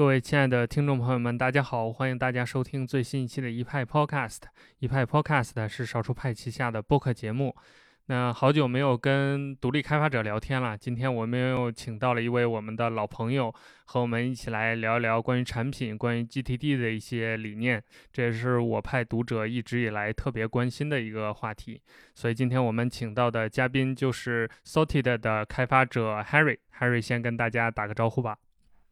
各位亲爱的听众朋友们，大家好！欢迎大家收听最新一期的一派 Podcast。一派 Podcast 是少数派旗下的播客节目。那好久没有跟独立开发者聊天了，今天我们又请到了一位我们的老朋友，和我们一起来聊一聊关于产品、关于 GTD 的一些理念。这也是我派读者一直以来特别关心的一个话题。所以今天我们请到的嘉宾就是 Sorted 的开发者 Harry。Harry 先跟大家打个招呼吧。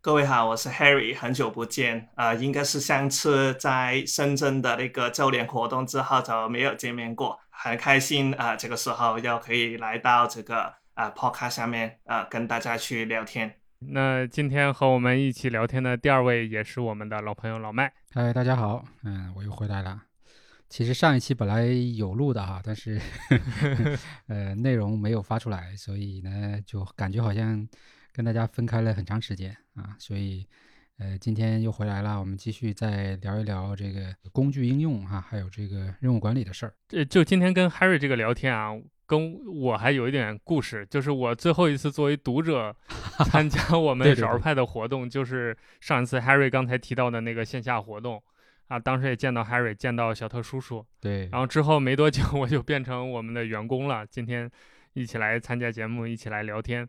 各位好，我是 Harry，很久不见啊，应该是上次在深圳的那个周年活动之后就没有见面过，很开心啊，这个时候又可以来到这个啊 Podcast 下面啊跟大家去聊天。那今天和我们一起聊天的第二位也是我们的老朋友老麦。嗨，大家好，嗯，我又回来了。其实上一期本来有录的哈，但是 呃内容没有发出来，所以呢就感觉好像。跟大家分开了很长时间啊，所以，呃，今天又回来了，我们继续再聊一聊这个工具应用啊，还有这个任务管理的事儿。这就今天跟 Harry 这个聊天啊，跟我还有一点故事，就是我最后一次作为读者 参加我们少儿派的活动，就是上一次 Harry 刚才提到的那个线下活动啊，当时也见到 Harry，见到小特叔叔，对，然后之后没多久 我就变成我们的员工了，今天一起来参加节目，一起来聊天。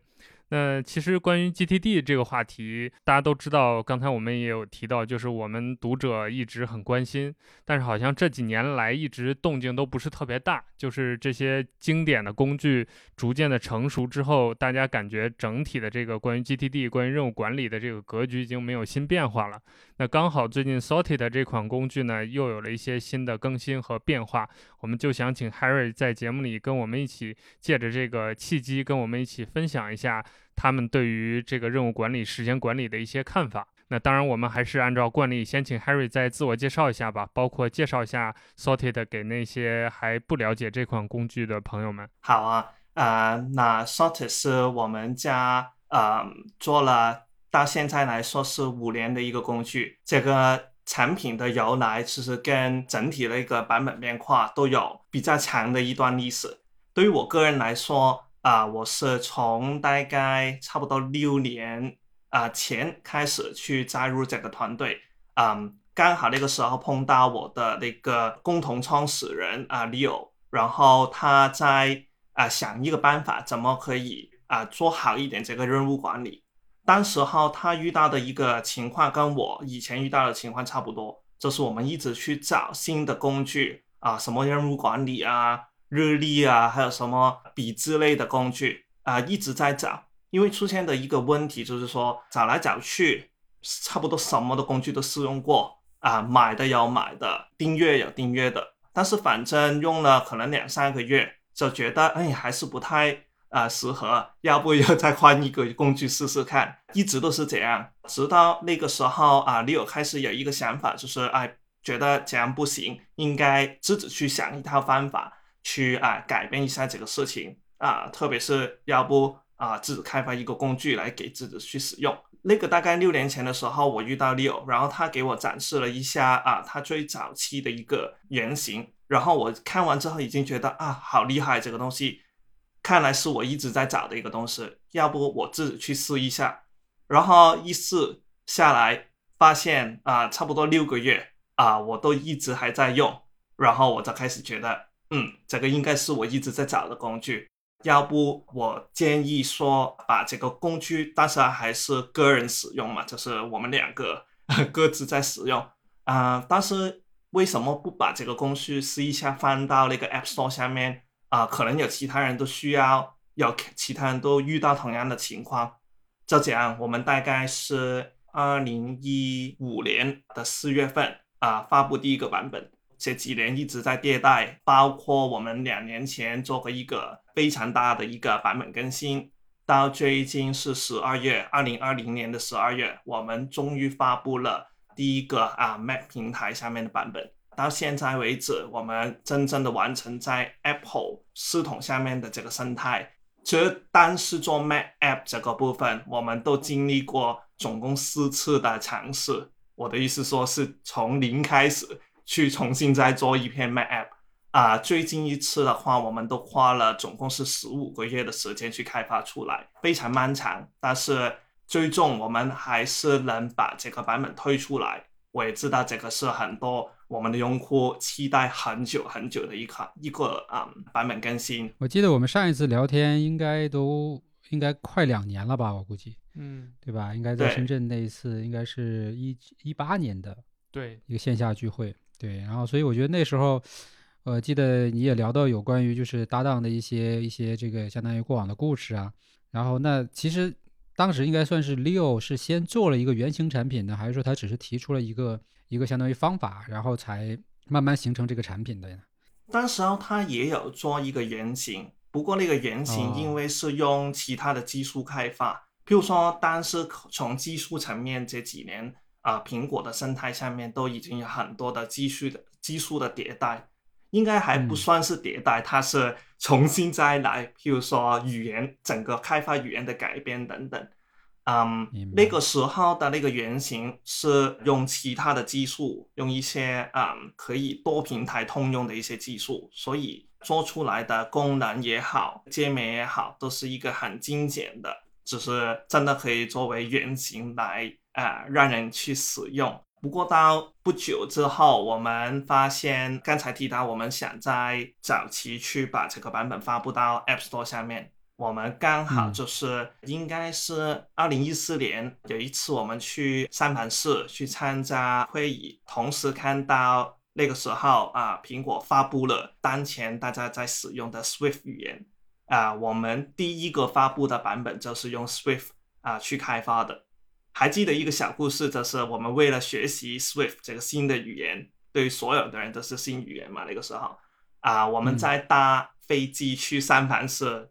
那其实关于 GTD 这个话题，大家都知道，刚才我们也有提到，就是我们读者一直很关心，但是好像这几年来一直动静都不是特别大。就是这些经典的工具逐渐的成熟之后，大家感觉整体的这个关于 GTD、关于任务管理的这个格局已经没有新变化了。那刚好最近 Sorted 这款工具呢，又有了一些新的更新和变化，我们就想请 Harry 在节目里跟我们一起，借着这个契机，跟我们一起分享一下。他们对于这个任务管理、时间管理的一些看法。那当然，我们还是按照惯例，先请 Harry 再自我介绍一下吧，包括介绍一下 Sorted 给那些还不了解这款工具的朋友们。好啊，呃，那 Sorted 是我们家呃做了到现在来说是五年的一个工具。这个产品的由来其实跟整体的一个版本变化都有比较长的一段历史。对于我个人来说，啊，我是从大概差不多六年啊前开始去加入这个团队，嗯，刚好那个时候碰到我的那个共同创始人啊 Leo，然后他在啊想一个办法，怎么可以啊做好一点这个任务管理。当时候他遇到的一个情况跟我以前遇到的情况差不多，就是我们一直去找新的工具啊，什么任务管理啊。日历啊，还有什么笔之类的工具啊，一直在找。因为出现的一个问题就是说，找来找去，差不多什么的工具都试用过啊，买的有买的，订阅有订阅的，但是反正用了可能两三个月，就觉得哎还是不太啊适合，要不要再换一个工具试试看？一直都是这样，直到那个时候啊，你有开始有一个想法，就是哎，觉得这样不行，应该自己去想一套方法。去啊改变一下这个事情啊，特别是要不啊自己开发一个工具来给自己去使用。那个大概六年前的时候，我遇到 Leo，然后他给我展示了一下啊他最早期的一个原型，然后我看完之后已经觉得啊好厉害，这个东西看来是我一直在找的一个东西，要不我自己去试一下。然后一试下来，发现啊差不多六个月啊我都一直还在用，然后我就开始觉得。嗯，这个应该是我一直在找的工具。要不我建议说，把这个工具，但是还是个人使用嘛，就是我们两个 各自在使用啊。但是为什么不把这个工具试一下放到那个 App Store 下面啊？可能有其他人都需要，有其他人都遇到同样的情况。就这样，我们大概是二零一五年的四月份啊发布第一个版本。这几年一直在迭代，包括我们两年前做过一个非常大的一个版本更新，到最近是十二月，二零二零年的十二月，我们终于发布了第一个啊 Mac 平台下面的版本。到现在为止，我们真正的完成在 Apple 系统下面的这个生态。其实单是做 Mac App 这个部分，我们都经历过总共四次的尝试。我的意思说是从零开始。去重新再做一篇 Mac App 啊，最近一次的话，我们都花了总共是十五个月的时间去开发出来，非常漫长。但是最终我们还是能把这个版本推出来。我也知道这个是很多我们的用户期待很久很久的一款一个啊、版本更新。我记得我们上一次聊天应该都应该快两年了吧，我估计，嗯，对吧？应该在深圳那一次应该是一一八年的对，一个线下聚会，对，然后所以我觉得那时候，呃，记得你也聊到有关于就是搭档的一些一些这个相当于过往的故事啊，然后那其实当时应该算是 Leo 是先做了一个原型产品呢，还是说他只是提出了一个一个相当于方法，然后才慢慢形成这个产品的呀？当时候他也有做一个原型，不过那个原型哦因为是用其他的技术开发，譬如说，当时从技术层面这几年啊、苹果的生态下面都已经有很多的技术的技术的迭代，应该还不嗯算是迭代，它是重新再来，譬如说语言整个开发语言的改编等等。嗯，那个时候的那个原型是用其他的技术，用一些嗯可以多平台通用的一些技术，所以做出来的功能也好，界面也好，都是一个很精简的，只是真的可以作为原型来呃让人去使用。不过到不久之后，我们发现刚才提到，我们想在早期去把这个版本发布到 App Store 下面。我们刚好嗯就是应该是二零一四年有一次我们去三藩市去参加会议，同时看到那个时候啊，苹果发布了当前大家在使用的 Swift 语言啊，我们第一个发布的版本就是用 Swift 啊去开发的。还记得一个小故事，就是我们为了学习 Swift 这个新的语言，对于所有的人都是新语言嘛。那个时候啊，我们在搭飞机去三藩市，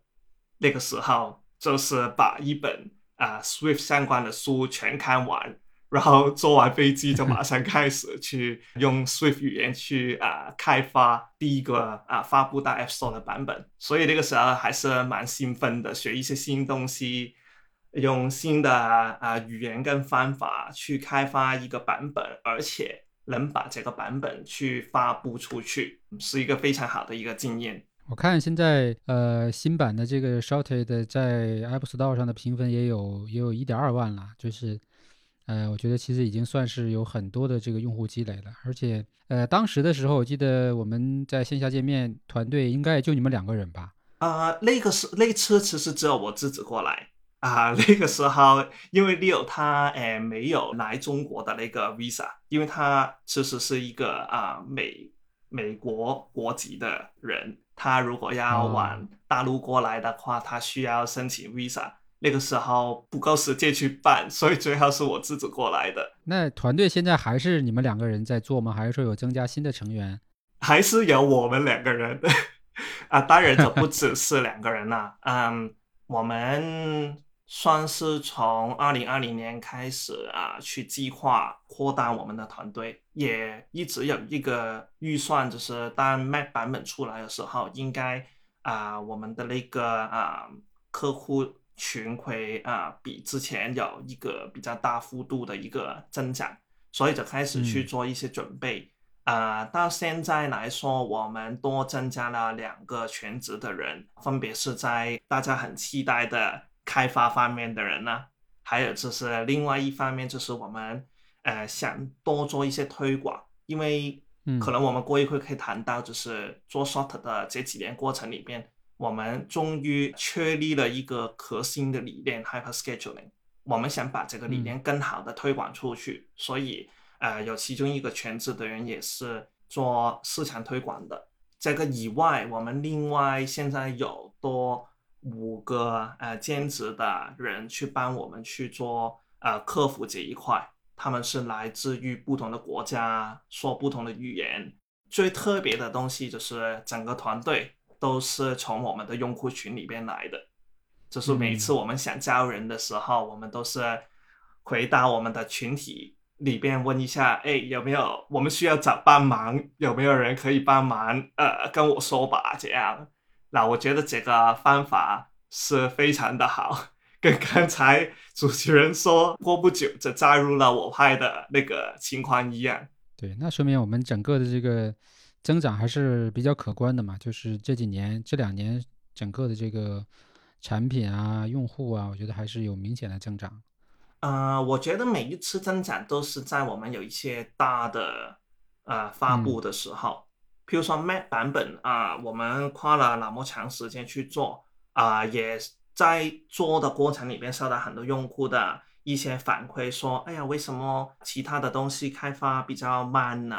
那个时候就是把一本啊 Swift 相关的书全看完，然后坐完飞机就马上开始去用 Swift 语言去啊开发第一个啊发布到 App Store 的版本，所以那个时候还是蛮兴奋的，学一些新东西。用新的啊、语言跟方法去开发一个版本，而且能把这个版本去发布出去，是一个非常好的一个经验。我看现在呃新版的这个 Shorted 在 App Store 上的评分也有也有一点二万了，就是呃我觉得其实已经算是有很多的这个用户积累了，而且呃当时的时候我记得我们在线下见面团队应该也就你们两个人吧？啊、那个是那次其实只有我自己过来啊、那个时候因为 Leo 他诶没有来中国的那个 visa，因为他其实是一个啊、美美国国籍的人，他如果要哦往大陆过来的话，他需要申请 visa。那个时候不够时间去办，所以最后是我自己过来的。那团队现在还是你们两个人在做吗？还是说有增加新的成员？还是有我们两个人 啊，当然就不只是两个人啦。嗯，我们算是从二零二零年开始啊，去计划扩大我们的团队，也一直有一个预算，就是当 Mac 版本出来的时候，应该啊，我们的那个啊客户群会啊比之前有一个比较大幅度的一个增长，所以就开始去嗯做一些准备。啊、到现在来说，我们多增加了两个全职的人，分别是在大家很期待的开发方面的人呢，还有就是另外一方面就是我们呃想多做一些推广，因为嗯可能我们过一会可以谈到，就是做 short 的这几年过程里边，我们终于确立了一个核心的理念 hyper scheduling，我们想把这个理念更好的推广出去，所以。呃，有其中一个全职的人也是做市场推广的。这个以外，我们另外现在有多五个呃兼职的人去帮我们去做呃客服这一块，他们是来自于不同的国家，说不同的语言。最特别的东西就是整个团队都是从我们的用户群里边来的，就是每次我们想招人的时候，我们都是回到我们的群体里边问一下，哎，有没有我们需要找帮忙？有没有人可以帮忙？呃，跟我说吧，这样。那我觉得这个方法是非常的好，跟刚才主持人说过不久就加入了我派的那个情况一样。对，那说明我们整个的这个增长还是比较可观的嘛。就是这几年、这两年，整个的这个产品啊、用户啊，我觉得还是有明显的增长。呃，我觉得每一次增长都是在我们有一些大的呃发布的时候，譬如说 Mac 版本啊、我们花了那么长时间去做啊、也在做的过程里边收到很多用户的一些反馈，说，哎呀，为什么其他的东西开发比较慢呢、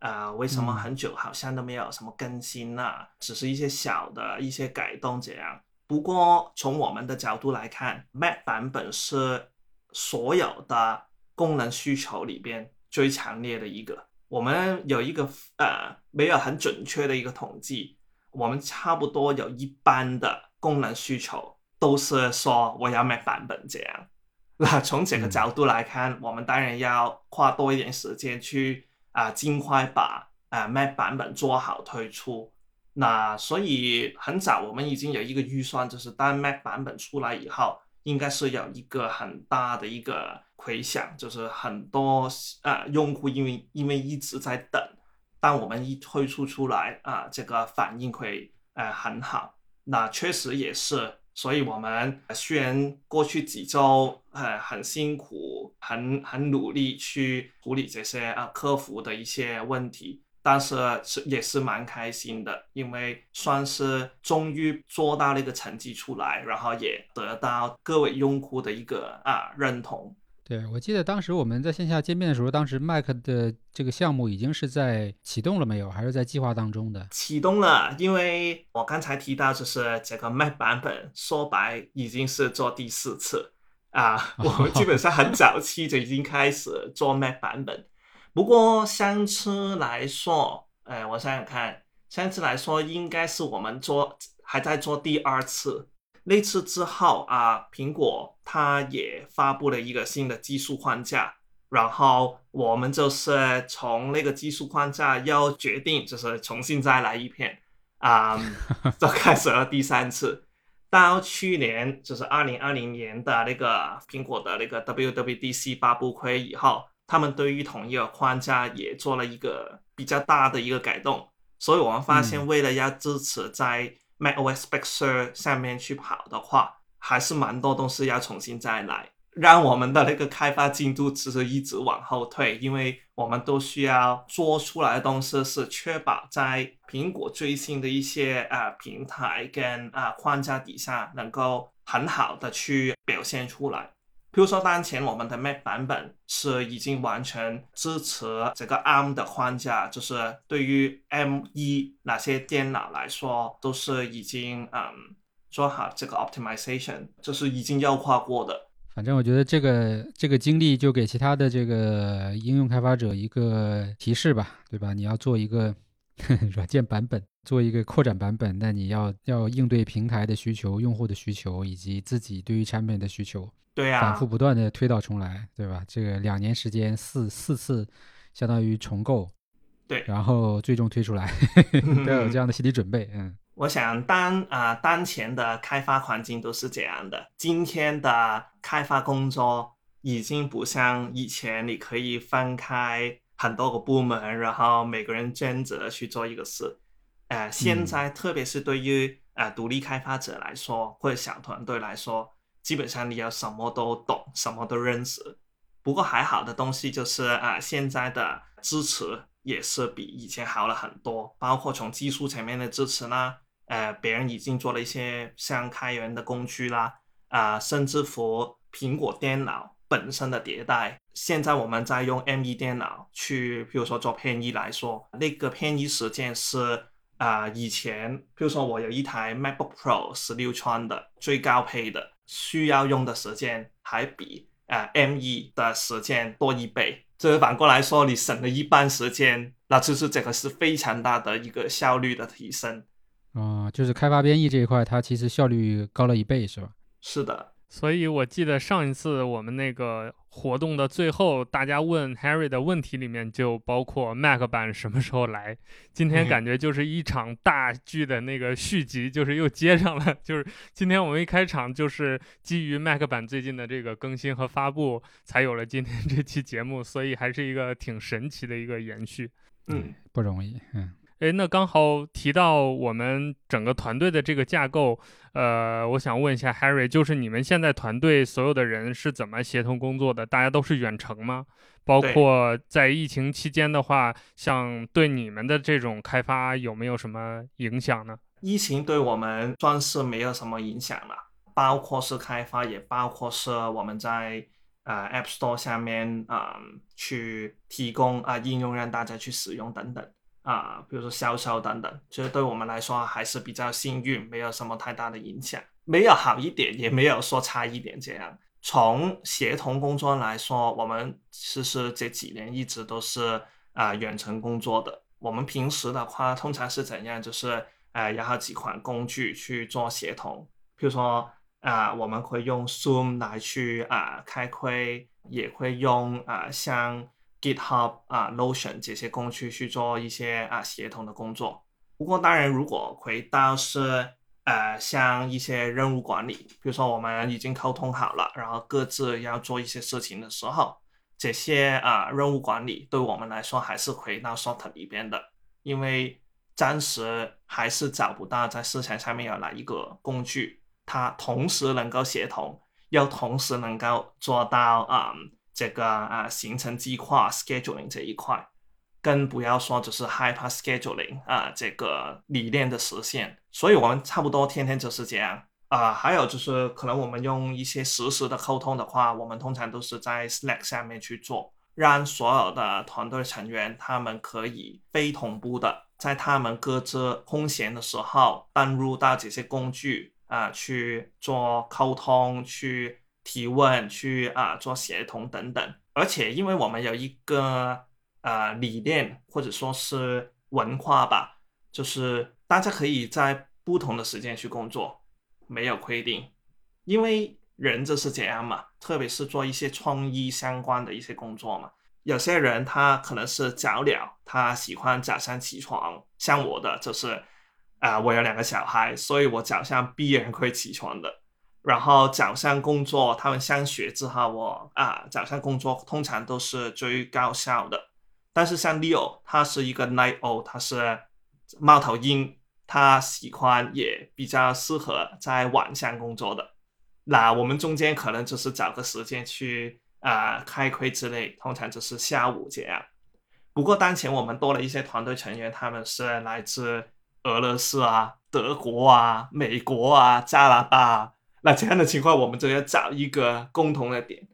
啊，为什么嗯很久好像都没有什么更新呢、只是一些小的一些改动这样。不过从我们的角度来看，Mac 版本是所有的功能需求里边最强烈的一个。我们有一个呃没有很准确的一个统计，我们差不多有一般的功能需求都是说我要 Mac 版本这样。那从这个嗯角度来看，我们当然要花多一点时间去啊、尽快把啊、Mac 版本做好推出。那所以很早我们已经有一个预算，就是当 Mac 版本出来以后，应该是有一个很大的一个回响，就是很多呃用户因为因为一直在等，当我们一推出出来啊、这个反应会呃很好。那确实也是，所以我们虽然过去几周呃很辛苦，很很努力去处理这些啊、客服的一些问题，但是是也是蛮开心的，因为算是终于做到了一个成绩出来，然后也得到各位用户的一个啊认同。对，我记得当时我们在线下见面的时候，当时 Mac 的这个项目已经是在启动了没有，还是在计划当中的？启动了，因为我刚才提到，就是这个 Mac 版本，说白已经是做第四次啊。我们基本上很早期就已经开始做 Mac 版本，不过相次来说，呃，我想想看，相次来说应该是我们做还在做第二次。那次之后啊，苹果它也发布了一个新的技术框架，然后我们就是从那个技术框架要决定就是重新再来一遍，啊、就开始了第三次。到去年就是二零二零年的那个苹果的那个 WWDC 发布会以后，他们对于同一个框架也做了一个比较大的一个改动，所以我们发现嗯为了要支持在 macOS Big Sur 上面去跑的话，还是蛮多东西要重新再来。让我们的那个开发进度其实一直往后退，因为我们都需要做出来的东西是确保在苹果最新的一些啊、平台跟啊、框架底下能够很好的去表现出来。比如说，当前我们的 Mac 版本是已经完全支持这个 ARM 的框架，就是对于 M1 哪些电脑来说，都是已经嗯做好这个 optimization，就是已经优化过的。反正我觉得这个这个经历就给其他的这个应用开发者一个提示吧，对吧？你要做一个 软件版本，做一个扩展版本，那你要要应对平台的需求、用户的需求以及自己对于产品的需求，对啊，反复不断的推倒重来，对吧？这个两年时间四四次，相当于重构，对然后最终推出来，都要有这样的心理准备，嗯。我想当啊、当前的开发环境都是这样的。今天的开发工作已经不像以前，你可以分开很多个部门，然后每个人兼职去做一个事。呃，现在特别是对于呃独立开发者来说，或者小团队来说，基本上你要什么都懂，什么都认识。不过还好的东西就是啊、现在的支持也是比以前好了很多，包括从技术层面的支持啦，呃，别人已经做了一些像开源的工具啦，啊、甚至乎苹果电脑本身的迭代。现在我们在用 M1 电脑去，比如说做偏移来说，那个偏移时间是啊、以前，比如说我有一台 MacBook Pro 十六寸的最高配的，需要用的时间还比呃 M1 的时间多一倍。这反过来说，你省了一半时间，那就是这个是非常大的一个效率的提升。啊、就是开发编译这一块，它其实效率高了一倍，是吧？是的，所以我记得上一次我们那个活动的最后，大家问 Harry 的问题里面就包括 Mac 版什么时候来。今天嗯感觉就是一场大剧的那个续集，就是又接上了。就是今天我们一开场就是基于 Mac 版最近的这个更新和发布，才有了今天这期节目，所以还是一个挺神奇的一个延续。嗯，不容易，嗯。哎，那刚好提到我们整个团队的这个架构，呃，我想问一下 Harry，就是你们现在团队所有的人是怎么协同工作的？大家都是远程吗？包括在疫情期间的话，像对你们的这种开发有没有什么影响呢？疫情对我们算是没有什么影响了，包括是开发，也包括是我们在呃 App Store 下面啊去提供啊应用让大家去使用等等。啊，比如说销售等等，其实对我们来说还是比较幸运，没有什么太大的影响，没有好一点，也没有说差一点这样。从协同工作来说，我们其实这几年一直都是啊远程工作的。我们平时的话，通常是怎样？就是呃，然后几款工具去做协同，比如说啊，我们会用 Zoom 来去啊开会，也会用啊像。GitHub 啊，Notion 这些工具去做一些啊协同的工作。不过当然，如果回到是呃像一些任务管理，比如说我们已经沟通好了，然后各自要做一些事情的时候，这些啊任务管理对我们来说还是回到 Short 里边的，因为暂时还是找不到在市场上面有哪一个工具，它同时能够协同，又同时能够做到啊。这个啊，行程计划 scheduling 这一块，更不要说就是 hyper scheduling 啊，这个理念的实现。所以我们差不多天天就是这样啊。还有就是可能我们用一些实时的沟通的话，我们通常都是在 Slack 下面去做，让所有的团队成员他们可以非同步的在他们各自空闲的时候登入到这些工具啊去做沟通去。提问去啊做协同等等，而且因为我们有一个呃理念或者说是文化吧，就是大家可以在不同的时间去工作，没有规定，因为人就是这样嘛，特别是做一些创意相关的一些工作嘛，有些人他可能是早鸟，他喜欢早上起床，像我的就是啊我有两个小孩，所以我早上必然会起床的。然后早上工作，他们上学之后，哦啊早上工作通常都是最高效的。但是像 Leo，他是一个 Night Owl，他是猫头鹰，他喜欢也比较适合在晚上工作的。那我们中间可能就是找个时间去啊开会之类，通常就是下午这样。不过当前我们多了一些团队成员，他们是来自俄罗斯啊、德国啊、美国啊、加拿大。那这样的情况，我们就要找一个共同的点。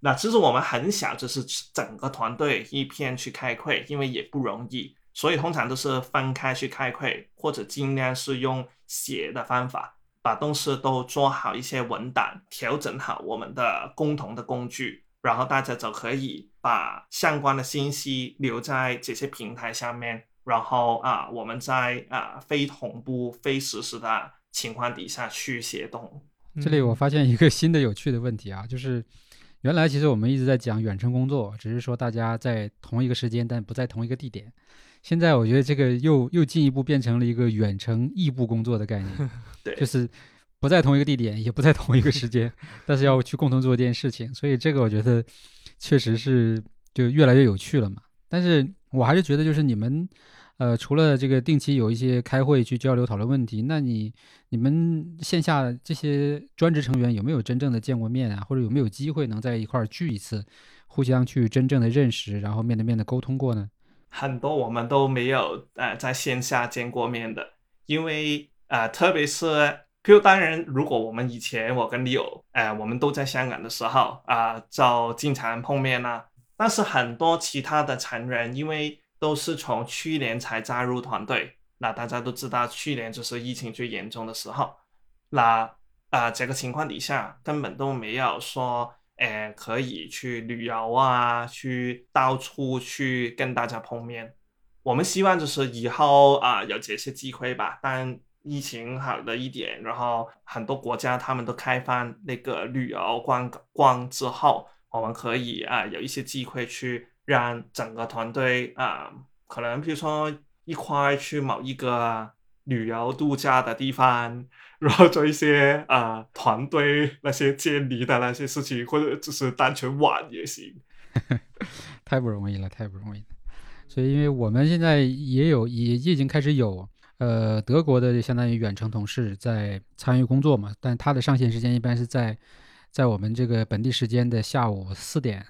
那其实我们很小，就是整个团队一片去开会，因为也不容易，所以通常都是分开去开会，或者尽量是用写的方法，把东西都做好一些文档，调整好我们的共同的工具，然后大家就可以把相关的信息留在这些平台上面，然后啊，我们在啊非同步、非实时的情况底下去协同。这里我发现一个新的有趣的问题啊，就是原来其实我们一直在讲远程工作，只是说大家在同一个时间，但不在同一个地点。现在我觉得这个又又进一步变成了一个远程异步工作的概念，对，就是不在同一个地点，也不在同一个时间，但是要去共同做一件事情。所以这个我觉得确实是就越来越有趣了嘛。但是我还是觉得就是你们。呃，除了这个定期有一些开会去交流讨论问题，那你你们线下这些专职成员有没有真正的见过面啊？或者有没有机会能在一块儿聚一次，互相去真正的认识，然后面对面的沟通过呢？很多我们都没有呃在线下见过面的，因为呃，特别是，譬如当然，如果我们以前我跟 Leo，呃，我们都在香港的时候啊，就经常碰面啦。但是很多其他的成员，因为都是从去年才加入团队，那大家都知道，去年就是疫情最严重的时候，那啊这个情况底下根本都没有说，诶可以去旅游啊，去到处去跟大家碰面。我们希望就是以后啊有这些机会吧，但疫情好了一点，然后很多国家他们都开放那个旅游观光之后，我们可以啊有一些机会去。让整个团队啊，可能比如说一块去某一个旅游度假的地方，然后做一些啊团队那些建立的那些事情，或者只是单纯玩也行。太不容易了，太不容易了。所以因为我们现在也有也已经开始有呃德国的相当于远程同事在参与工作嘛，但他的上线时间一般是在在我们这个本地时间的下午四点，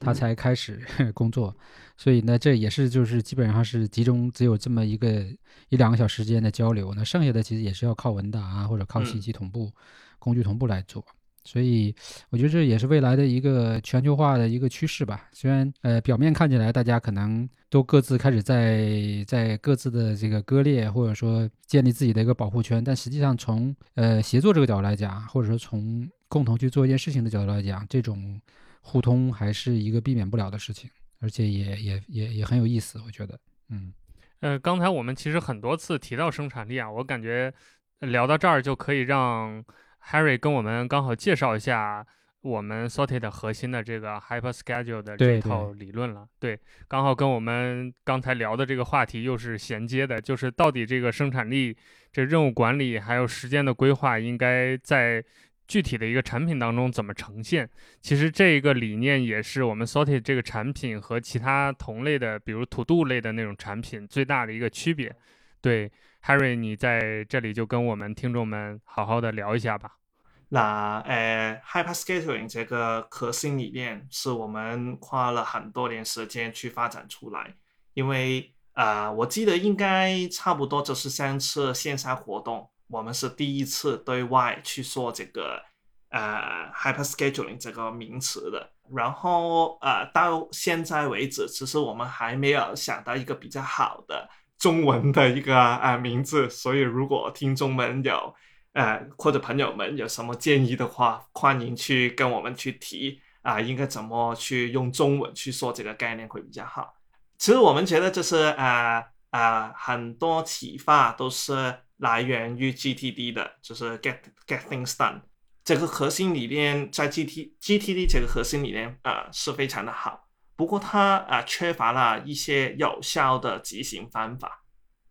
他才开始 工作，所以呢这也是就是基本上是集中只有这么一个一两个小时间的交流，那剩下的其实也是要靠文档啊或者靠信息同步、工具同步来做。所以我觉得这也是未来的一个全球化的一个趋势吧。虽然呃表面看起来大家可能都各自开始在在各自的这个割裂，或者说建立自己的一个保护圈，但实际上从呃协作这个角度来讲，或者说从共同去做一件事情的角度来讲，这种互通还是一个避免不了的事情，而且也也也也很有意思。我觉得，嗯，呃，刚才我们其实很多次提到生产力啊，我感觉聊到这儿就可以让。Harry 跟我们刚好介绍一下我们 Sorted 核心的这个 Hyper Schedule 的这套理论了。对，刚好跟我们刚才聊的这个话题又是衔接的，就是到底这个生产力、这任务管理还有时间的规划，应该在具体的一个产品当中怎么呈现？其实这一个理念也是我们 Sorted 这个产品和其他同类的，比如 To Do 类的那种产品最大的一个区别。对。Harry，你在这里就跟我们听众们好好的聊一下吧。那呃，Hyper Scheduling 这个核心理念是我们花了很多年时间去发展出来，因为啊，我记得应该差不多就是三次线下活动，我们是第一次对外去说这个呃 Hyper Scheduling 这个名词的。然后呃，到现在为止，其实我们还没有想到一个比较好的。中文的一个啊名字，所以如果听众们有呃或者朋友们有什么建议的话，欢迎去跟我们去提啊，应该怎么去用中文去说这个概念会比较好。其实我们觉得就是啊啊很多启发都是来源于 GTD 的，就是 Get Get Things Done 这个核心理念，在 GT GTD 这个核心理念啊是非常的好。不过它啊缺乏了一些有效的执行方法，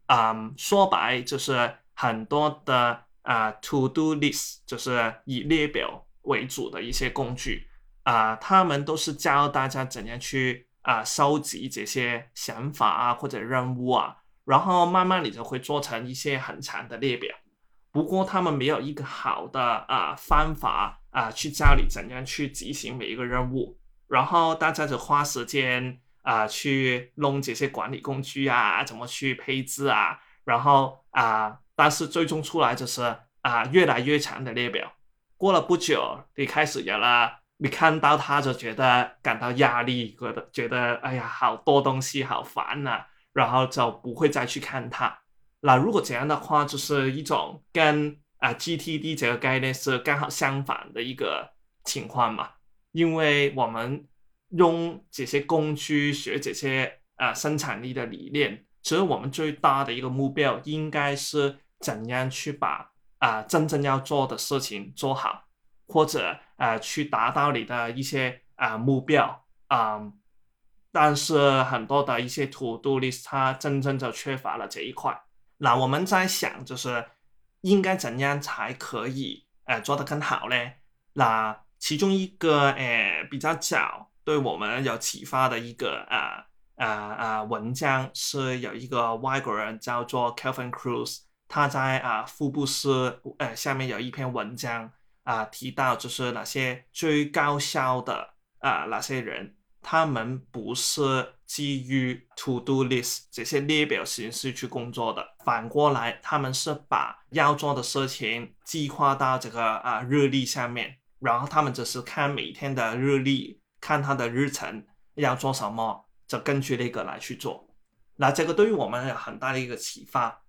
嗯，说白就是很多的啊 to do list，就是以列表为主的一些工具。啊，他们都是教大家怎样去啊收集这些想法啊或者任务啊，然后慢慢你就会做成一些很长的列表。不过他们没有一个好的啊方法啊去教你怎样去执行每一个任务。然后大家就花时间啊去弄这些管理工具啊，怎么去配置啊，然后啊，但是最终出来就是啊越来越长的列表。过了不久，你开始有了，你看到他就觉得感到压力，觉得觉得哎呀好多东西好烦呐，然后就不会再去看它。那如果这样的话，就是一种跟啊 GTD 这个概念是刚好相反的一个情况嘛。因为我们用这些工具学这些啊生产力的理念，其实我们最大的一个目标应该是怎样去把啊真正要做的事情做好，或者啊去达到你的一些啊目标啊。但是很多的一些 to do list 它真正就缺乏了这一块。那我们在想，就是应该怎样才可以呃做得更好呢？那其中一个诶比较早对我们有启发的一个啊啊啊文章是有一个外国人叫做 Kelvin Cruz，他在啊福布斯呃下面有一篇文章啊提到就是那些最高效的啊那些人，他们不是基于 to do list 这些列表形式去工作的，反过来他们是把要做的事情计划到这个啊日历下面。然后他们只是看每天的日历，看他的日程要做什么，就根据那个来去做。那这个对于我们有很大的一个启发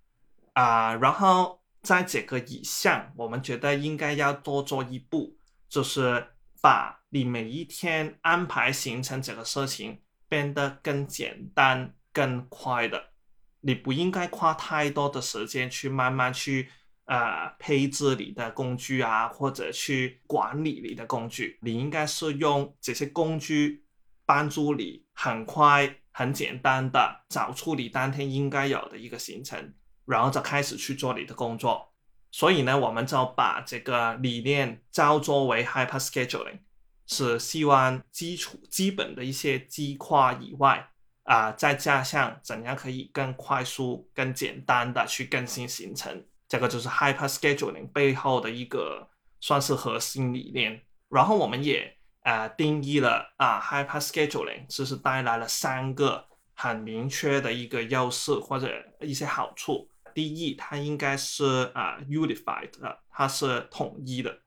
啊。然后在这个以上，我们觉得应该要多做一步，就是把你每一天安排行程这个事情变得更简单、更快的。你不应该花太多的时间去慢慢去。呃，配置你的工具啊，或者去管理你的工具，你应该是用这些工具帮助你很快、很简单的找出你当天应该有的一个行程，然后就开始去做你的工作。所以呢，我们就把这个理念叫作为 Hyper Scheduling，是希望基础基本的一些计划以外，啊，再加上怎样可以更快速、更简单的去更新行程，这个就是 Hyper Scheduling 背后的一个算是核心理念。然后我们也啊定义了啊 Hyper Scheduling 就是带来了三个很明确的一个优势或者一些好处。第一，它应该是啊 unified 的，它是统一的，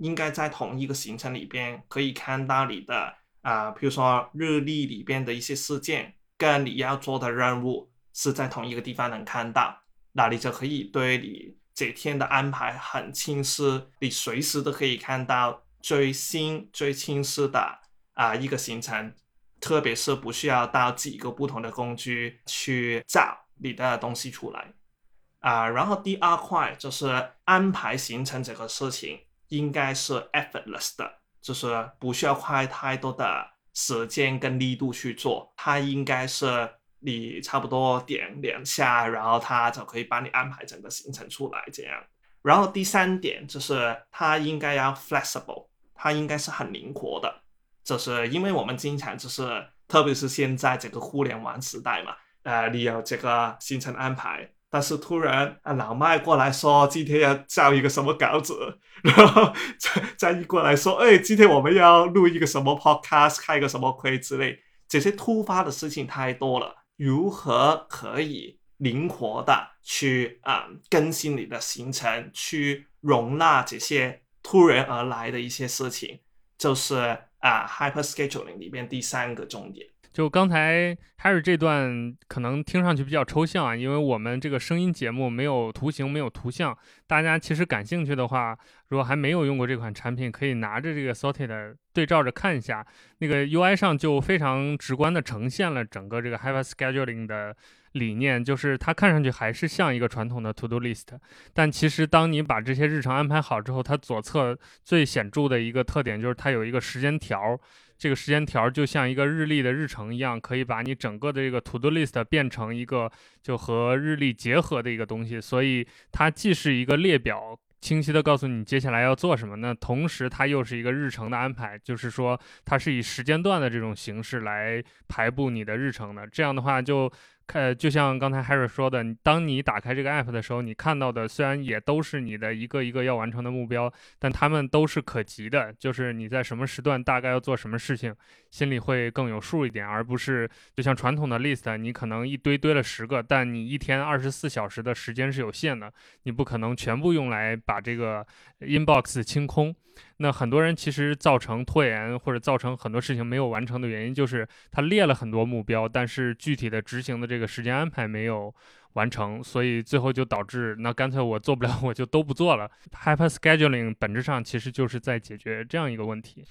应该在同一个行程里边可以看到你的啊，比如说日历里边的一些事件，跟你要做的任务是在同一个地方能看到，那你就可以对你这天的安排很清晰，你随时都可以看到最新最清晰的啊一个行程，特别是不需要到几个不同的工具去找你的东西出来。啊，然后第二块就是安排行程这个事情，应该是 effortless 的，就是不需要花太多的时间跟力度去做，它应该是你差不多点两下，然后它就可以帮你安排整个行程出来这样。然后第三点就是它应该要 flexible，它应该是很灵活的，就是因为我们经常就是，特别是现在这个互联网时代嘛，呃，你有这个行程安排。但是突然啊，老麦过来说今天要交一个什么稿子，然后再再一过来说，哎，今天我们要录一个什么 podcast，开一个什么会之类，这些突发的事情太多了，如何可以灵活的去啊更新你的行程，去容纳这些突然而来的一些事情，就是啊 hyper scheduling 里面第三个重点。就刚才 Harry 这段可能听上去比较抽象啊，因为我们这个声音节目没有图形，没有图像。大家其实感兴趣的话，如果还没有用过这款产品，可以拿着这个 Sorted 对照着看一下，那个 UI 上就非常直观的呈现了整个这个 Hyper Scheduling 的理念，就是它看上去还是像一个传统的 To Do List，但其实当你把这些日程安排好之后，它左侧最显著的一个特点就是它有一个时间条。这个时间条就像一个日历的日程一样，可以把你整个的这个 To Do List 变成一个就和日历结合的一个东西，所以它既是一个列表，清晰的告诉你接下来要做什么，那同时它又是一个日程的安排，就是说它是以时间段的这种形式来排布你的日程的，这样的话就。呃，就像刚才 Harry 说的，当你打开这个 app 的时候，你看到的虽然也都是你的一个一个要完成的目标，但他们都是可及的，就是你在什么时段大概要做什么事情，心里会更有数一点，而不是就像传统的 list，你可能一堆堆了十个，但你一天二十四小时的时间是有限的，你不可能全部用来把这个 inbox 清空。那很多人其实造成拖延或者造成很多事情没有完成的原因，就是他列了很多目标，但是具体的执行的这个时间安排没有完成，所以最后就导致那干脆我做不了，我就都不做了。Hyper Scheduling 本质上其实就是在解决这样一个问题。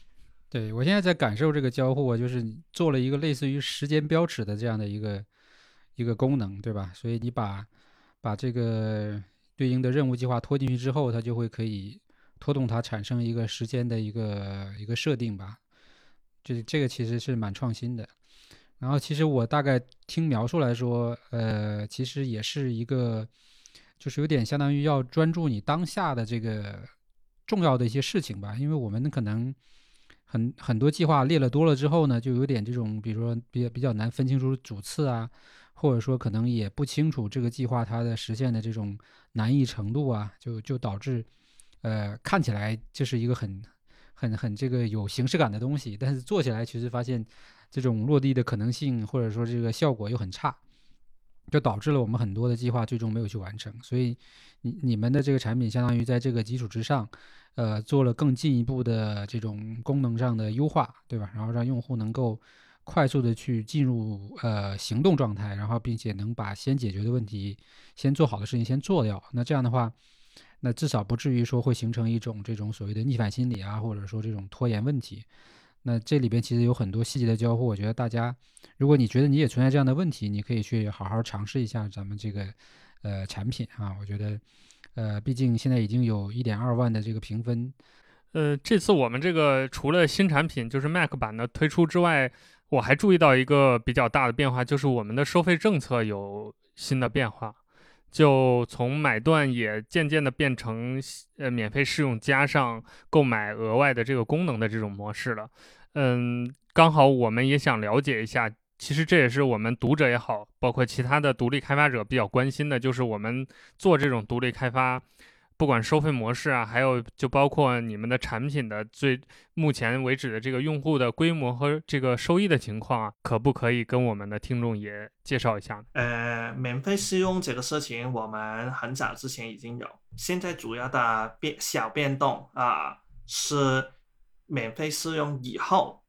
对我现在在感受这个交互，就是做了一个类似于时间标尺的这样的一个一个功能，对吧？所以你把把这个对应的任务计划拖进去之后，它就会可以。拖动它产生一个时间的一个一个设定吧，就是这个其实是蛮创新的。然后其实我大概听描述来说，呃，其实也是一个，就是有点相当于要专注你当下的这个重要的一些事情吧。因为我们可能很很多计划列了多了之后呢，就有点这种，比如说比较比较难分清楚主次啊，或者说可能也不清楚这个计划它的实现的这种难易程度啊，就就导致。呃，看起来就是一个很、很、很这个有形式感的东西，但是做起来其实发现这种落地的可能性或者说这个效果又很差，就导致了我们很多的计划最终没有去完成。所以你你们的这个产品相当于在这个基础之上，呃，做了更进一步的这种功能上的优化，对吧？然后让用户能够快速的去进入呃行动状态，然后并且能把先解决的问题、先做好的事情先做掉。那这样的话。那至少不至于说会形成一种这种所谓的逆反心理啊，或者说这种拖延问题。那这里边其实有很多细节的交互，我觉得大家，如果你觉得你也存在这样的问题，你可以去好好尝试一下咱们这个呃产品啊。我觉得，呃，毕竟现在已经有一点二万的这个评分。呃，这次我们这个除了新产品就是 Mac 版的推出之外，我还注意到一个比较大的变化，就是我们的收费政策有新的变化。就从买断也渐渐的变成呃免费试用加上购买额外的这个功能的这种模式了，嗯，刚好我们也想了解一下其实这也是我们读者也好，包括其他的独立开发者比较关心的，就是我们做这种独立开发。不管收费模式啊，还有就包括你们的产品的最目前为止的这个用户的规模和这个收益的情况啊，可不可以跟我们的听众也介绍一下呢？呃，免费试用这个事情，我们很早之前已经有，现在主要的变小变动啊是免费试用以后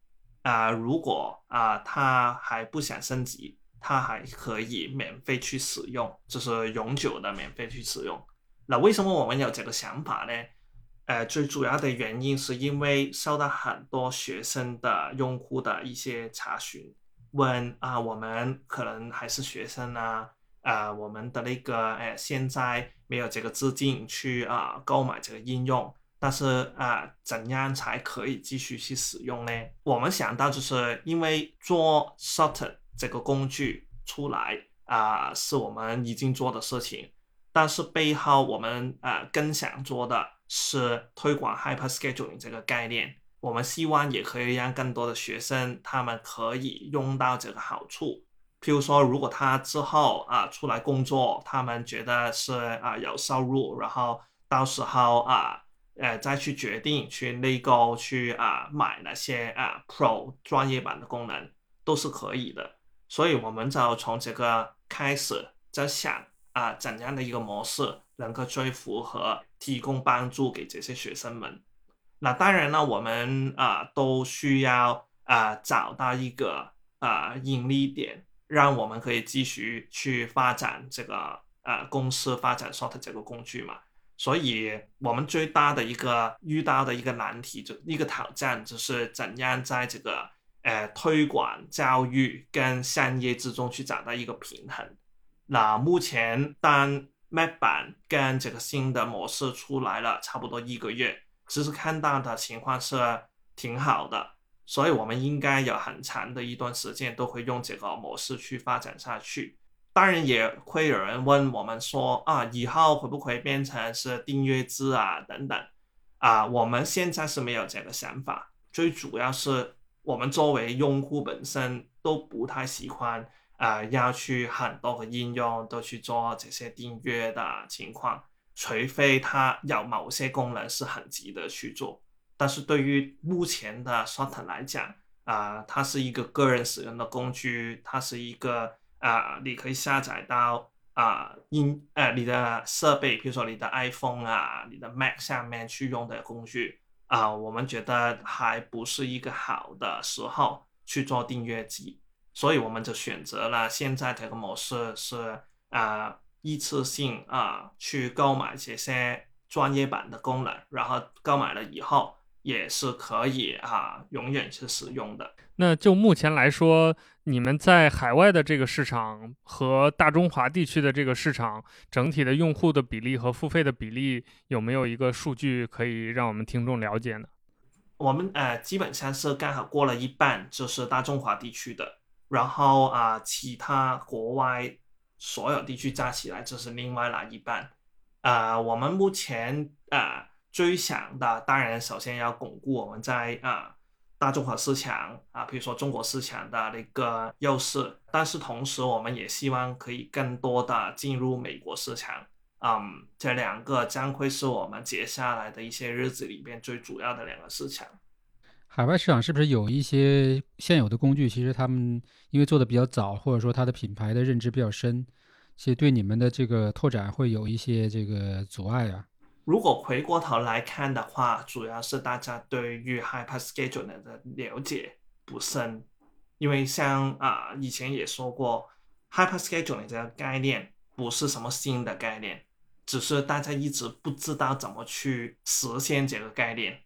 啊，如果啊他还不想升级，他还可以免费去使用，就是永久的免费去使用。那为什么我们有这个想法呢？呃，最主要的原因是因为受到很多学生的用户的一些查询，问啊，我们可能还是学生啊，啊，我们的那个，哎，现在没有这个资金去啊购买这个应用，但是啊，怎样才可以继续去使用呢？我们想到就是因为做 Shorter 这个工具出来啊，是我们已经做的事情。但是背后我们呃更想做的是推广 Hyper Scheduling 这个概念。我们希望也可以让更多的学生他们可以用到这个好处。譬如说，如果他之后啊出来工作，他们觉得是啊有收入，然后到时候啊呃再去决定去内购去啊买那些啊 Pro 专业版的功能都是可以的。所以我们就从这个开始在想。啊，怎样的一个模式能够最符合提供帮助给这些学生们？那当然呢，我们啊都需要啊找到一个啊盈利点，让我们可以继续去发展这个呃公司发展 Short 这个工具嘛。所以，我们最大的一个遇到的一个难题，就一个挑战，就是怎样在这个呃推广教育跟商业之中去找到一个平衡。那目前当 Mac 版跟这个新的模式出来了，差不多一个月，其实看到的情况是挺好的，所以我们应该有很长的一段时间都会用这个模式去发展下去。当然也会有人问我们说啊，以后会不会变成是订阅制啊等等啊？我们现在是没有这个想法，最主要是我们作为用户本身都不太喜欢。啊，要去很多个应用都去做这些订阅的情况，除非它有某些功能是很急的去做。但是对于目前的 Short 来讲，啊，它是一个个人使用的工具，它是一个啊，你可以下载到啊，音呃你的设备，比如说你的 iPhone 啊，你的 Mac 下面去用的工具啊，我们觉得还不是一个好的时候去做订阅机。所以我们就选择了现在这个模式是啊一次性啊去购买这些专业版的功能，然后购买了以后也是可以啊永远去使用的。那就目前来说，你们在海外的这个市场和大中华地区的这个市场整体的用户的比例和付费的比例有没有一个数据可以让我们听众了解呢？我们呃基本上是刚好过了一半，就是大中华地区的。然后啊，其他国外所有地区加起来就是另外那一半。啊，我们目前啊最想的，当然首先要巩固我们在啊大中华市场啊，比如说中国市场的那个优势。但是同时，我们也希望可以更多的进入美国市场。嗯，这两个将会是我们接下来的一些日子里边最主要的两个市场。海外市场是不是有一些现有的工具？其实他们因为做的比较早，或者说它的品牌的认知比较深，其实对你们的这个拓展会有一些这个阻碍啊。如果回过头来看的话，主要是大家对于 Hyper Scheduling 的了解不深，因为像啊以前也说过，Hyper Scheduling 这个概念不是什么新的概念，只是大家一直不知道怎么去实现这个概念。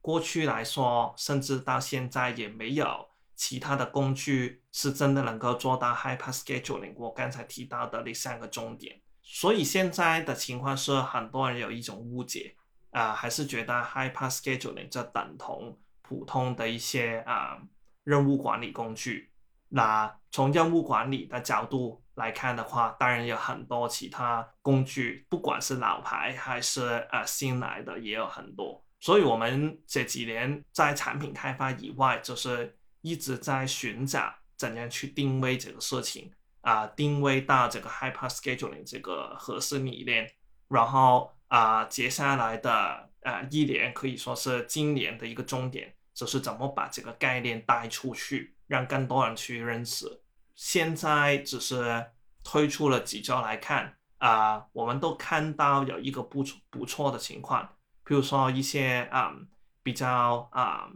过去来说，甚至到现在也没有其他的工具是真的能够做到 hyper scheduling。我刚才提到的那三个重点，所以现在的情况是，很多人有一种误解啊，还是觉得 hyper scheduling 就等同普通的一些啊任务管理工具。那从任务管理的角度来看的话，当然有很多其他工具，不管是老牌还是呃新来的，也有很多。所以，我们这几年在产品开发以外，就是一直在寻找怎样去定位这个事情啊，定位到这个 hyper scheduling 这个核心理念，然后啊，接下来的呃一年可以说是今年的一个重点，就是怎么把这个概念带出去，让更多人去认识。现在只是推出了几周来看啊，我们都看到有一个不不错的情况，比如说一些啊比较啊。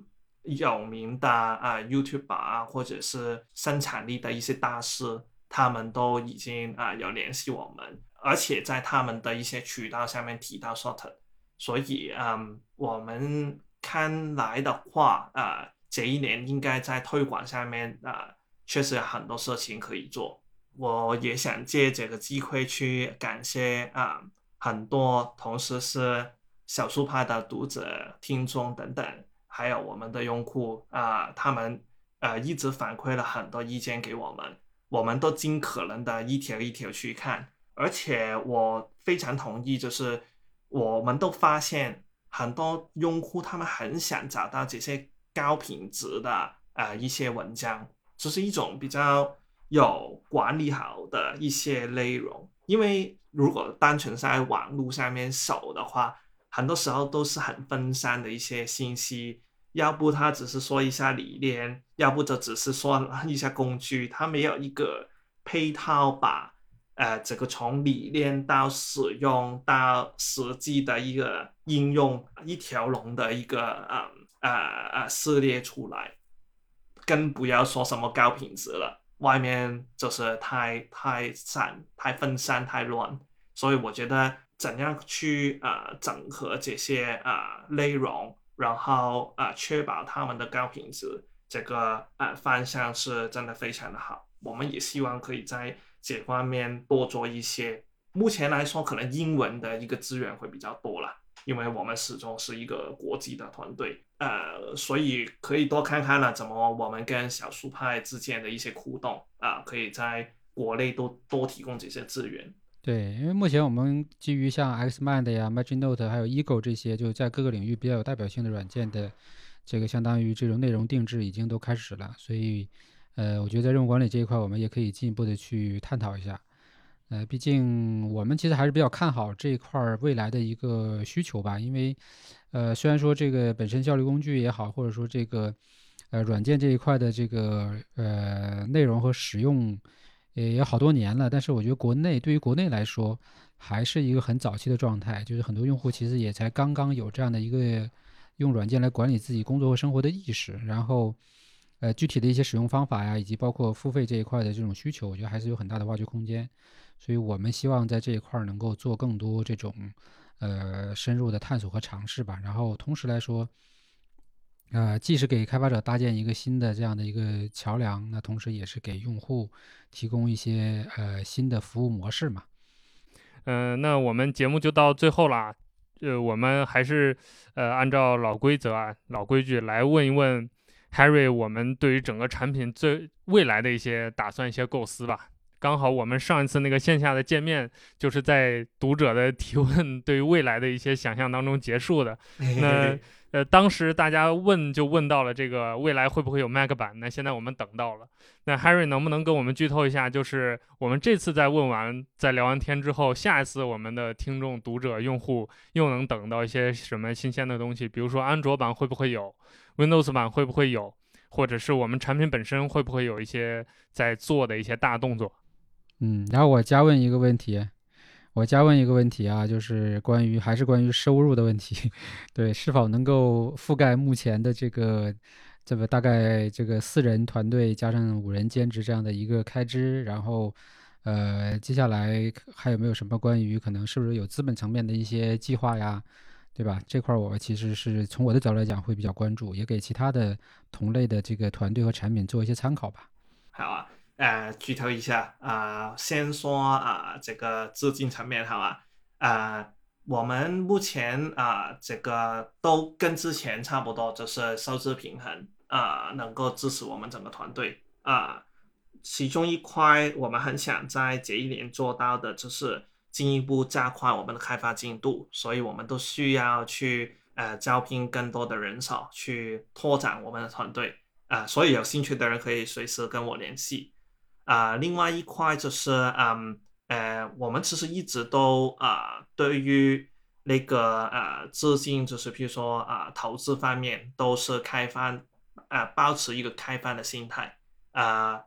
有名的啊，YouTube 啊，或者是生产力的一些大师，他们都已经啊有联系我们，而且在他们的一些渠道下面提到 Short，所以嗯，我们看来的话啊，这一年应该在推广上面啊，确实有很多事情可以做。我也想借这个机会去感谢啊，很多同时是小书派的读者、听众等等。还有我们的用户啊，他们呃一直反馈了很多意见给我们，我们都尽可能的一条一条去看，而且我非常同意，就是我们都发现很多用户他们很想找到这些高品质的呃一些文章，这是一种比较有管理好的一些内容，因为如果单纯在网络上面搜的话。很多时候都是很分散的一些信息，要不他只是说一下理念，要不就只是说一下工具，他没有一个配套把呃这个从理念到使用到实际的一个应用一条龙的一个呃呃呃撕裂出来，更不要说什么高品质了，外面就是太太散、太分散、太乱，所以我觉得。怎样去啊整合这些啊内容，然后啊确保他们的高品质，这个啊方向是真的非常的好。我们也希望可以在这方面多做一些。目前来说，可能英文的一个资源会比较多了，因为我们始终是一个国际的团队，呃，所以可以多看看了怎么我们跟小书派之间的一些互动啊，可以在国内多多提供这些资源。对，因为目前我们基于像 Xmind 呀、MaginNote 还有 Ego 这些，就在各个领域比较有代表性的软件的，这个相当于这种内容定制已经都开始了，所以，呃，我觉得在任务管理这一块，我们也可以进一步的去探讨一下。呃，毕竟我们其实还是比较看好这一块未来的一个需求吧，因为，呃，虽然说这个本身效率工具也好，或者说这个，呃，软件这一块的这个呃内容和使用。也有好多年了，但是我觉得国内对于国内来说，还是一个很早期的状态，就是很多用户其实也才刚刚有这样的一个用软件来管理自己工作和生活的意识，然后，呃，具体的一些使用方法呀，以及包括付费这一块的这种需求，我觉得还是有很大的挖掘空间，所以我们希望在这一块能够做更多这种，呃，深入的探索和尝试吧，然后同时来说。呃，既是给开发者搭建一个新的这样的一个桥梁，那同时也是给用户提供一些呃新的服务模式嘛。嗯，那我们节目就到最后啦。呃，我们还是呃按照老规则啊、老规矩来问一问 Harry，我们对于整个产品最未来的一些打算、一些构思吧。刚好我们上一次那个线下的见面，就是在读者的提问对于未来的一些想象当中结束的。那。呃，当时大家问就问到了这个未来会不会有 Mac 版？那现在我们等到了。那 Harry 能不能跟我们剧透一下？就是我们这次在问完、在聊完天之后，下一次我们的听众、读者、用户又能等到一些什么新鲜的东西？比如说安卓版会不会有？Windows 版会不会有？或者是我们产品本身会不会有一些在做的一些大动作？嗯，然后我加问一个问题。我加问一个问题啊，就是关于还是关于收入的问题，对，是否能够覆盖目前的这个这个大概这个四人团队加上五人兼职这样的一个开支，然后呃，接下来还有没有什么关于可能是不是有资本层面的一些计划呀，对吧？这块我其实是从我的角度来讲会比较关注，也给其他的同类的这个团队和产品做一些参考吧。好啊。呃，剧透一下啊，先说啊，这个资金层面好吧？啊，我们目前啊，这个都跟之前差不多，就是收支平衡啊，能够支持我们整个团队啊。其中一块我们很想在这一年做到的，就是进一步加快我们的开发进度，所以我们都需要去呃招聘更多的人手，去拓展我们的团队。啊，所以有兴趣的人可以随时跟我联系。啊，另外一块就是，嗯，呃，我们其实一直都啊，对于那个呃资金，就是比如说啊，投资方面都是开放，啊，保持一个开放的心态。啊，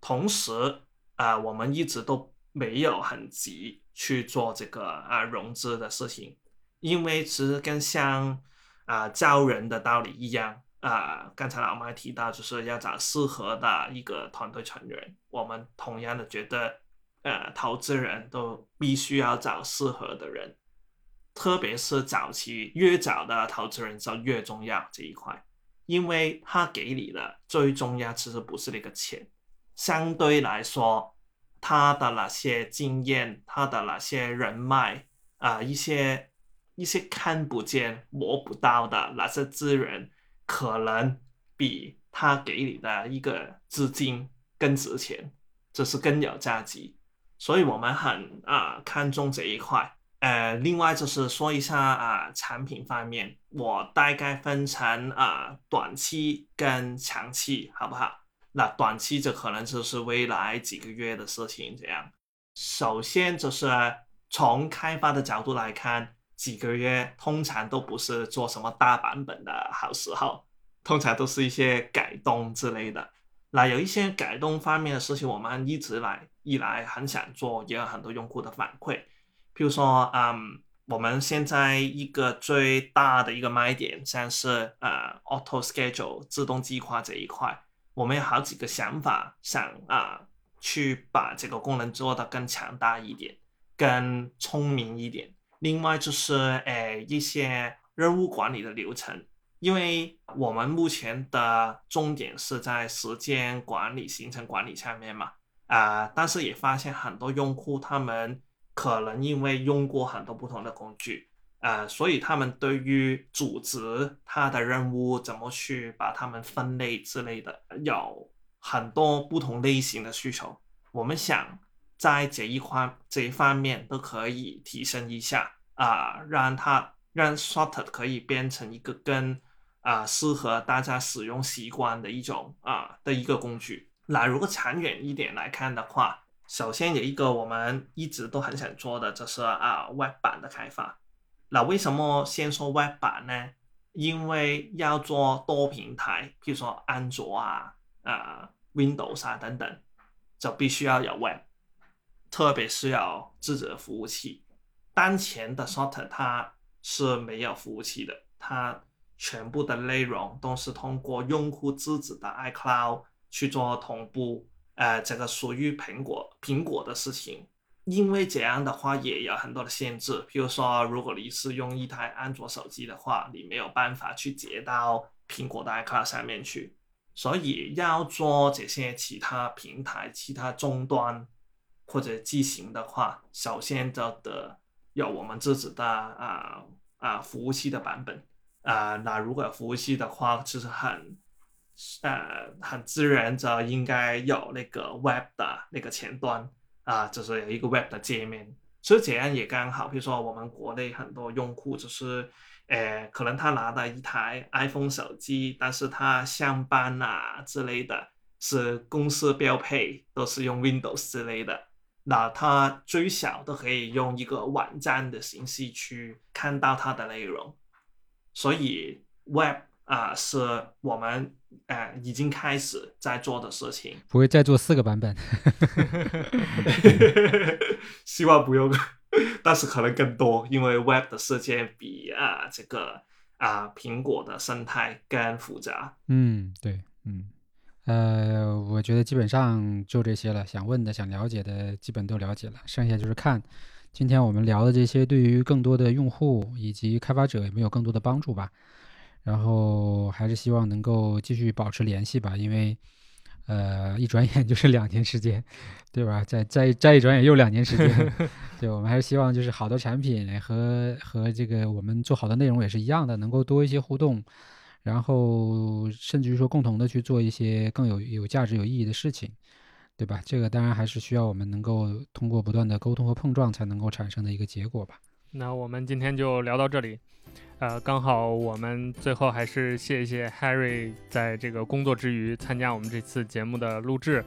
同时啊，我们一直都没有很急去做这个啊融资的事情，因为其实跟像啊招人的道理一样。啊，刚才老麦提到，就是要找适合的一个团队成员。我们同样的觉得，呃，投资人都必须要找适合的人，特别是早期越早的投资人就越重要这一块，因为他给你的最重要其实不是那个钱，相对来说，他的那些经验，他的那些人脉啊，一些一些看不见摸不到的那些资源。可能比他给你的一个资金更值钱，这是更有价值，所以我们很啊看重这一块。呃，另外就是说一下啊产品方面，我大概分成啊短期跟长期，好不好？那短期这可能就是未来几个月的事情。这样，首先就是从开发的角度来看。几个月通常都不是做什么大版本的好时候，通常都是一些改动之类的。那有一些改动方面的事情，我们一直来以来很想做，也有很多用户的反馈。譬如说，嗯，我们现在一个最大的一个卖点，像是呃 Auto Schedule 自动计划这一块，我们有好几个想法，想啊去把这个功能做得更强大一点，更聪明一点。另外就是，诶，一些任务管理的流程，因为我们目前的重点是在时间管理、行程管理上面嘛，啊，但是也发现很多用户他们可能因为用过很多不同的工具，啊，所以他们对于组织他的任务怎么去把他们分类之类的，有很多不同类型的需求，我们想。在这一块这一方面都可以提升一下啊，让它让 Sorted 可以变成一个更啊适合大家使用习惯的一种啊的一个工具。那如果长远一点来看的话，首先有一个我们一直都很想做的，就是啊 Web 版的开发。那为什么先说 Web 版呢？因为要做多平台，譬如说安卓啊、啊 Windows 啊等等，就必须要有 Web。特别是要自己的服务器，当前的 Sorter 它是没有服务器的，它全部的内容都是通过用户自己的 iCloud 去做同步，呃，这个属于苹果苹果的事情，因为这样的话也有很多的限制，比如说如果你是用一台安卓手机的话，你没有办法去接到苹果的 iCloud 上面去，所以要做这些其他平台、其他终端。或者机型的话，首先就得有我们自己的啊啊服务器的版本啊。那如果服务器的话，其实很呃很自然就应该有那个 Web 的那个前端啊，就是有一个 Web 的界面。所以这样也刚好，比如说我们国内很多用户就是，呃，可能他拿的一台 iPhone 手机，但是他上班啊之类的，是公司标配，都是用 Windows 之类的。那它最小都可以用一个网站的形式去看到它的内容，所以 Web 啊是我们呃已经开始在做的事情，不会再做四个版本 希望不用，但是可能更多，因为 Web 的世界比啊这个啊苹果的生态更复杂。嗯，对，嗯。呃，我觉得基本上就这些了。想问的、想了解的，基本都了解了。剩下就是看今天我们聊的这些，对于更多的用户以及开发者有没有更多的帮助吧。然后还是希望能够继续保持联系吧，因为呃，一转眼就是两年时间，对吧？再再再一转眼又两年时间，对，我们还是希望就是好的产品和和这个我们做好的内容也是一样的，能够多一些互动。然后，甚至于说，共同的去做一些更有有价值、有意义的事情，对吧？这个当然还是需要我们能够通过不断的沟通和碰撞才能够产生的一个结果吧。那我们今天就聊到这里。呃，刚好我们最后还是谢谢 Harry 在这个工作之余参加我们这次节目的录制。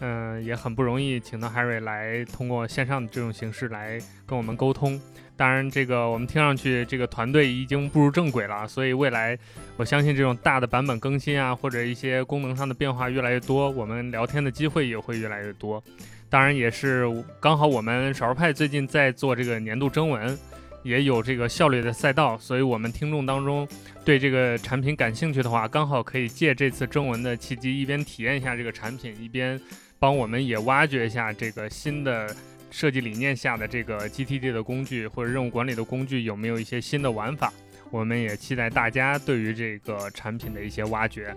嗯，也很不容易，请到 Harry 来通过线上的这种形式来跟我们沟通。当然，这个我们听上去这个团队已经步入正轨了，所以未来我相信这种大的版本更新啊，或者一些功能上的变化越来越多，我们聊天的机会也会越来越多。当然，也是刚好我们少数派最近在做这个年度征文。也有这个效率的赛道，所以我们听众当中对这个产品感兴趣的话，刚好可以借这次征文的契机，一边体验一下这个产品，一边帮我们也挖掘一下这个新的设计理念下的这个 GTD 的工具或者任务管理的工具有没有一些新的玩法。我们也期待大家对于这个产品的一些挖掘。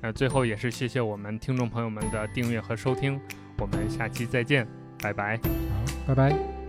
那，最后也是谢谢我们听众朋友们的订阅和收听，我们下期再见，拜拜，好，拜拜。